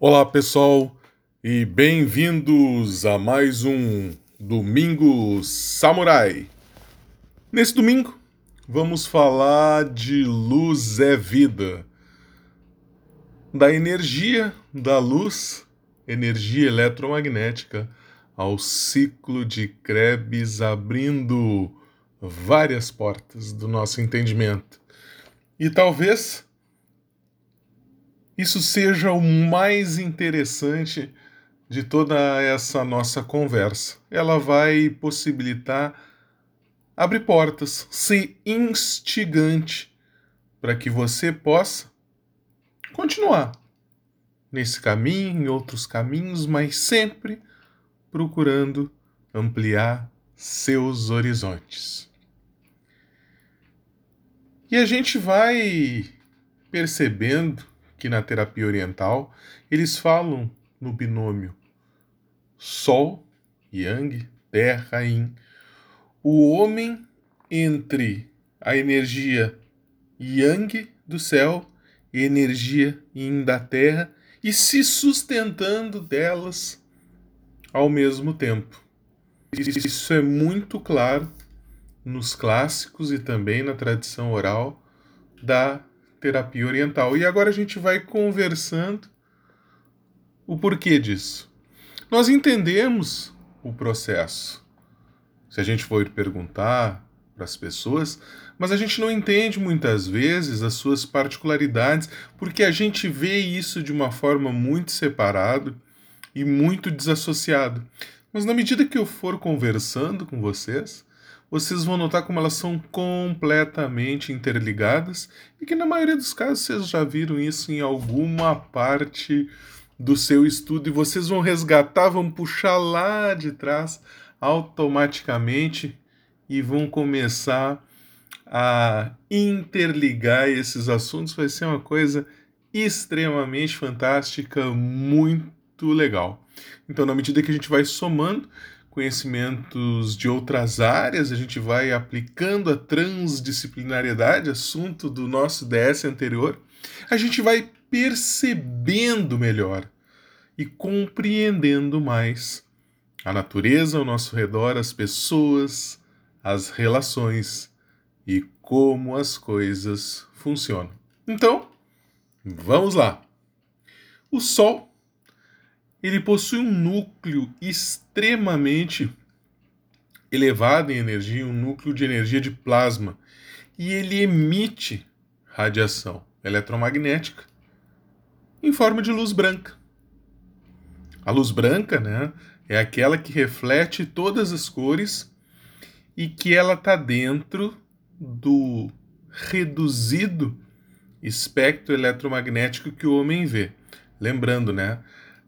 Olá pessoal e bem-vindos a mais um Domingo Samurai. Nesse domingo vamos falar de luz é vida, da energia da luz, energia eletromagnética, ao ciclo de Krebs abrindo várias portas do nosso entendimento. E talvez isso seja o mais interessante de toda essa nossa conversa. Ela vai possibilitar abrir portas, ser instigante para que você possa continuar nesse caminho, em outros caminhos, mas sempre procurando ampliar seus horizontes. E a gente vai percebendo que na terapia oriental eles falam no binômio Sol, Yang, Terra, Yin. O homem entre a energia Yang do céu e energia Yin da Terra e se sustentando delas ao mesmo tempo. Isso é muito claro nos clássicos e também na tradição oral da terapia oriental. E agora a gente vai conversando o porquê disso. Nós entendemos o processo. Se a gente for perguntar para as pessoas, mas a gente não entende muitas vezes as suas particularidades, porque a gente vê isso de uma forma muito separado e muito desassociado. Mas na medida que eu for conversando com vocês, vocês vão notar como elas são completamente interligadas e que na maioria dos casos vocês já viram isso em alguma parte do seu estudo e vocês vão resgatar, vão puxar lá de trás automaticamente e vão começar a interligar esses assuntos. Vai ser uma coisa extremamente fantástica, muito legal. Então, na medida que a gente vai somando, conhecimentos de outras áreas, a gente vai aplicando a transdisciplinariedade, assunto do nosso DS anterior, a gente vai percebendo melhor e compreendendo mais a natureza ao nosso redor, as pessoas, as relações e como as coisas funcionam. Então, vamos lá. O Sol ele possui um núcleo extremamente elevado em energia, um núcleo de energia de plasma, e ele emite radiação eletromagnética em forma de luz branca. A luz branca, né, é aquela que reflete todas as cores e que ela está dentro do reduzido espectro eletromagnético que o homem vê. Lembrando, né,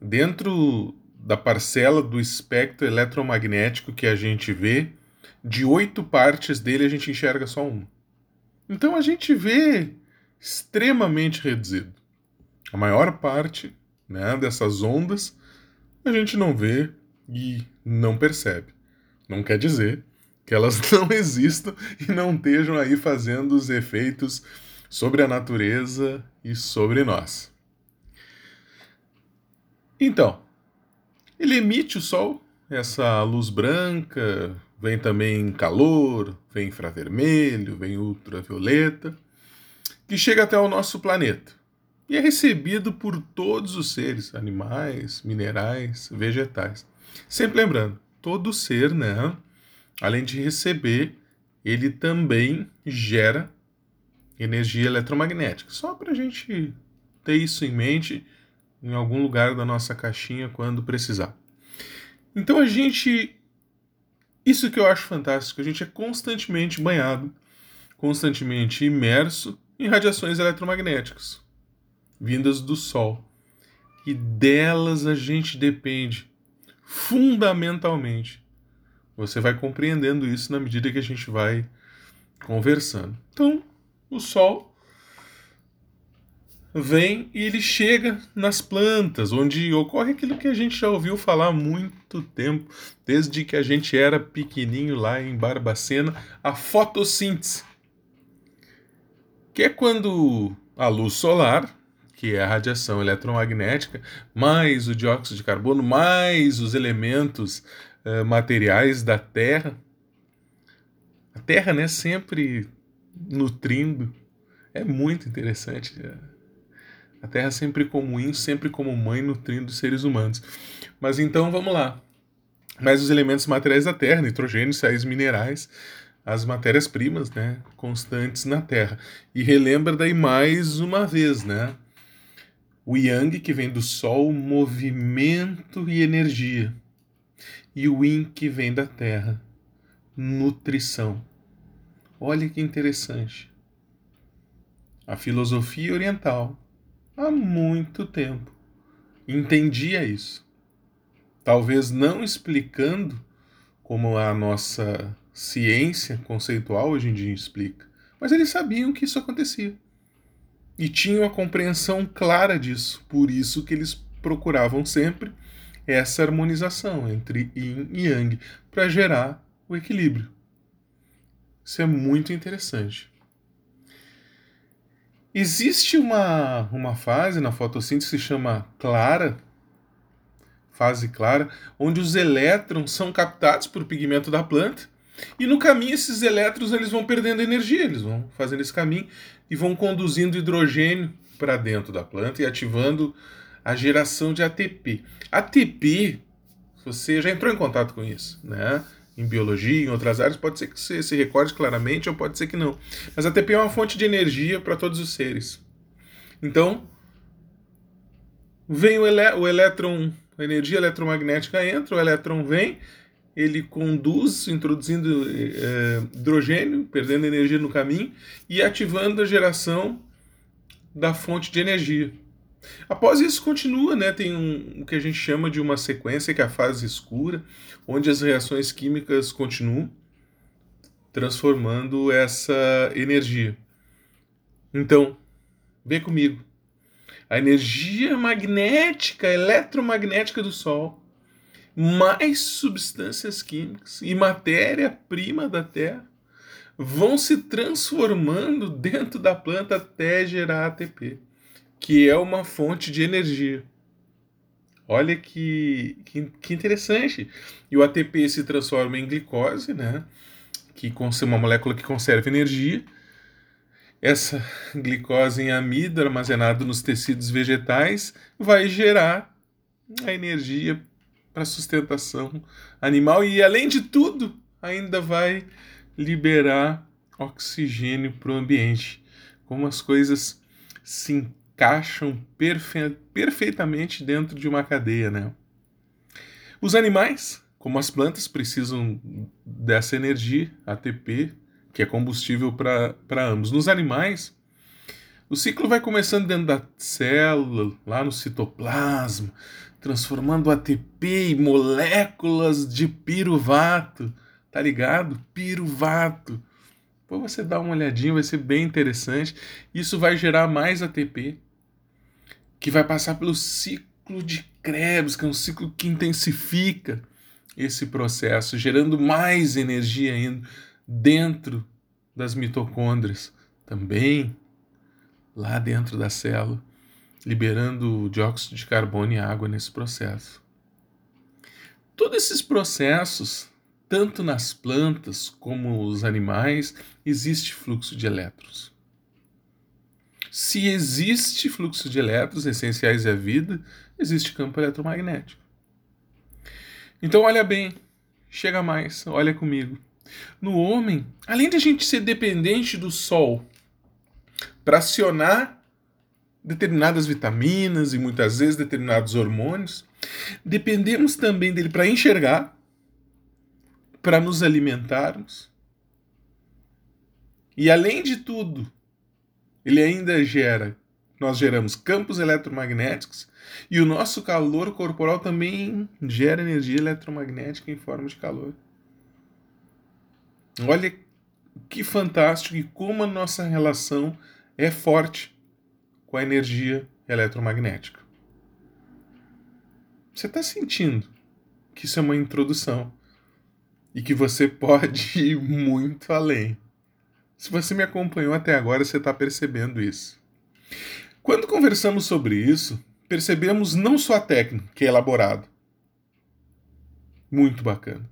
dentro da parcela do espectro eletromagnético que a gente vê, de oito partes dele a gente enxerga só uma. Então a gente vê extremamente reduzido. A maior parte né, dessas ondas a gente não vê e não percebe. Não quer dizer que elas não existam e não estejam aí fazendo os efeitos sobre a natureza e sobre nós. Então, ele emite o Sol, essa luz branca, vem também calor, vem infravermelho, vem ultravioleta, que chega até o nosso planeta e é recebido por todos os seres, animais, minerais, vegetais. Sempre lembrando, todo ser, né, além de receber, ele também gera energia eletromagnética. Só para a gente ter isso em mente em algum lugar da nossa caixinha quando precisar. Então a gente. Isso que eu acho fantástico, a gente é constantemente banhado, constantemente imerso em radiações eletromagnéticas vindas do Sol. E delas a gente depende fundamentalmente. Você vai compreendendo isso na medida que a gente vai conversando. Então, o Sol vem e ele chega nas plantas, onde ocorre aquilo que a gente já ouviu falar há muito tempo, desde que a gente era pequenininho lá em Barbacena, a fotossíntese. Que é quando a luz solar, que é a radiação eletromagnética, mais o dióxido de carbono, mais os elementos uh, materiais da Terra. A Terra, né, sempre nutrindo. É muito interessante. A Terra sempre como in, sempre como mãe, nutrindo os seres humanos. Mas então vamos lá. Mais os elementos materiais da Terra, nitrogênio, sais minerais, as matérias-primas, né, constantes na Terra. E relembra daí mais uma vez, né, o Yang, que vem do Sol, movimento e energia. E o Yin, que vem da Terra, nutrição. Olha que interessante. A filosofia oriental, há muito tempo, entendia isso. Talvez não explicando como a nossa ciência conceitual hoje em dia explica, mas eles sabiam que isso acontecia e tinham a compreensão clara disso. Por isso que eles procuravam sempre essa harmonização entre yin e yang para gerar o equilíbrio. Isso é muito interessante. Existe uma, uma fase na fotossíntese que se chama clara, fase clara, onde os elétrons são captados por pigmento da planta e no caminho esses elétrons eles vão perdendo energia, eles vão fazendo esse caminho e vão conduzindo hidrogênio para dentro da planta e ativando a geração de ATP. ATP, você já entrou em contato com isso, né? Em biologia, em outras áreas, pode ser que você se recorde claramente ou pode ser que não. Mas ATP é uma fonte de energia para todos os seres. Então, vem o, o elétron, a energia eletromagnética entra, o elétron vem, ele conduz, introduzindo é, hidrogênio, perdendo energia no caminho e ativando a geração da fonte de energia. Após isso, continua, né? Tem um, o que a gente chama de uma sequência, que é a fase escura, onde as reações químicas continuam transformando essa energia. Então, vem comigo. A energia magnética, eletromagnética do Sol mais substâncias químicas e matéria-prima da Terra vão se transformando dentro da planta até gerar ATP, que é uma fonte de energia. Olha que, que, que interessante. E o ATP se transforma em glicose, né? que é uma molécula que conserva energia. Essa glicose em amido armazenado nos tecidos vegetais vai gerar a energia para sustentação animal e, além de tudo, ainda vai liberar oxigênio para o ambiente. Como as coisas se encaixam perfe perfeitamente dentro de uma cadeia, né? Os animais, como as plantas, precisam dessa energia, ATP, que é combustível para ambos. Nos animais, o ciclo vai começando dentro da célula, lá no citoplasma, transformando ATP em moléculas de piruvato. Tá ligado? Piruvato. Pô, você dá uma olhadinha, vai ser bem interessante. Isso vai gerar mais ATP, que vai passar pelo ciclo de Krebs, que é um ciclo que intensifica esse processo, gerando mais energia ainda dentro das mitocôndrias, também lá dentro da célula liberando dióxido de carbono e água nesse processo. Todos esses processos, tanto nas plantas como os animais, existe fluxo de elétrons. Se existe fluxo de elétrons essenciais à vida, existe campo eletromagnético. Então olha bem, chega mais, olha comigo. No homem, além de a gente ser dependente do sol para acionar determinadas vitaminas e muitas vezes determinados hormônios. Dependemos também dele para enxergar, para nos alimentarmos. E além de tudo, ele ainda gera, nós geramos campos eletromagnéticos e o nosso calor corporal também gera energia eletromagnética em forma de calor. Olha que fantástico e como a nossa relação é forte com a energia eletromagnética. Você está sentindo que isso é uma introdução e que você pode ir muito além. Se você me acompanhou até agora, você está percebendo isso. Quando conversamos sobre isso, percebemos não só a técnica, que é elaborada. Muito bacana.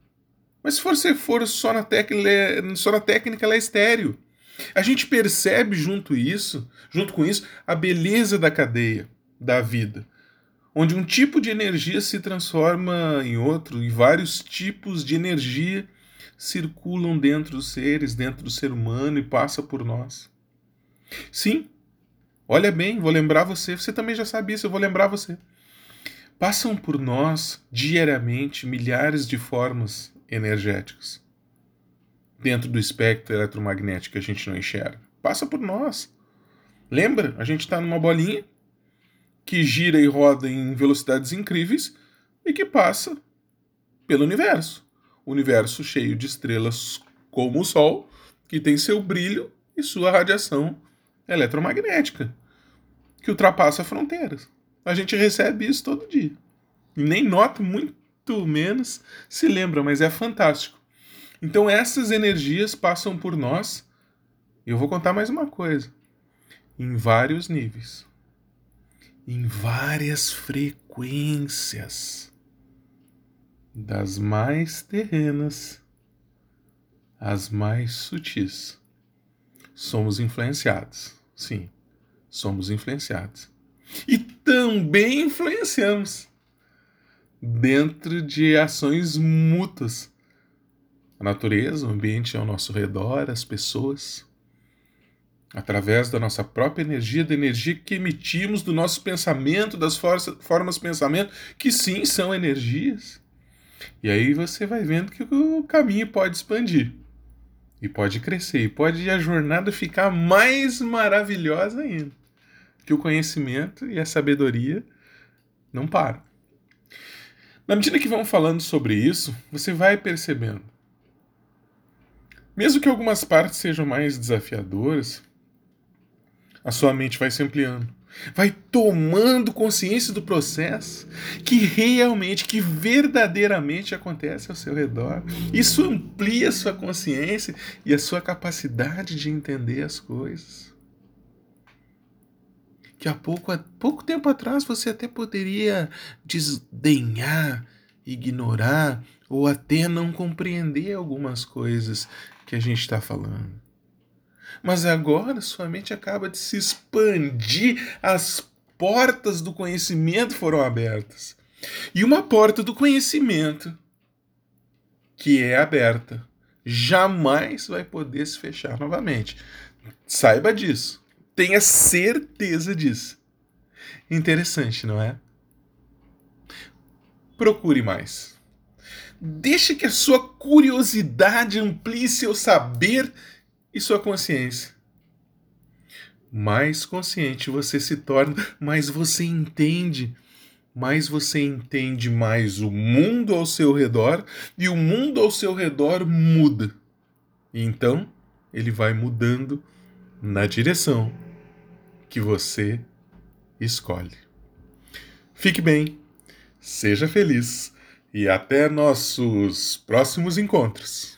Mas se você for só na, só na técnica, ela é estéreo. A gente percebe junto isso, junto com isso, a beleza da cadeia da vida, onde um tipo de energia se transforma em outro e vários tipos de energia circulam dentro dos seres, dentro do ser humano e passa por nós. Sim, olha bem, vou lembrar você, você também já sabe isso, eu vou lembrar você. Passam por nós diariamente milhares de formas energéticas dentro do espectro eletromagnético que a gente não enxerga. Passa por nós. Lembra? A gente está numa bolinha que gira e roda em velocidades incríveis e que passa pelo universo. Universo cheio de estrelas como o Sol, que tem seu brilho e sua radiação eletromagnética, que ultrapassa fronteiras. A gente recebe isso todo dia. Nem nota, muito menos se lembra, mas é fantástico. Então essas energias passam por nós. E eu vou contar mais uma coisa. Em vários níveis. Em várias frequências. Das mais terrenas às mais sutis. Somos influenciados. Sim, somos influenciados. E também influenciamos dentro de ações mútuas a natureza, o ambiente ao nosso redor, as pessoas, através da nossa própria energia, da energia que emitimos, do nosso pensamento, das formas pensamento, que sim são energias. E aí você vai vendo que o caminho pode expandir. E pode crescer, e pode a jornada ficar mais maravilhosa ainda. Que o conhecimento e a sabedoria não param. Na medida que vamos falando sobre isso, você vai percebendo mesmo que algumas partes sejam mais desafiadoras, a sua mente vai se ampliando. Vai tomando consciência do processo que realmente, que verdadeiramente acontece ao seu redor. Isso amplia a sua consciência e a sua capacidade de entender as coisas. Que há pouco, há pouco tempo atrás você até poderia desdenhar, ignorar ou até não compreender algumas coisas que a gente está falando. Mas agora sua mente acaba de se expandir, as portas do conhecimento foram abertas. E uma porta do conhecimento que é aberta jamais vai poder se fechar novamente. Saiba disso. Tenha certeza disso. Interessante, não é? Procure mais. Deixe que a sua curiosidade amplie seu saber e sua consciência. Mais consciente você se torna, mais você entende, mais você entende mais o mundo ao seu redor e o mundo ao seu redor muda. Então ele vai mudando na direção que você escolhe. Fique bem, seja feliz e até nossos próximos encontros.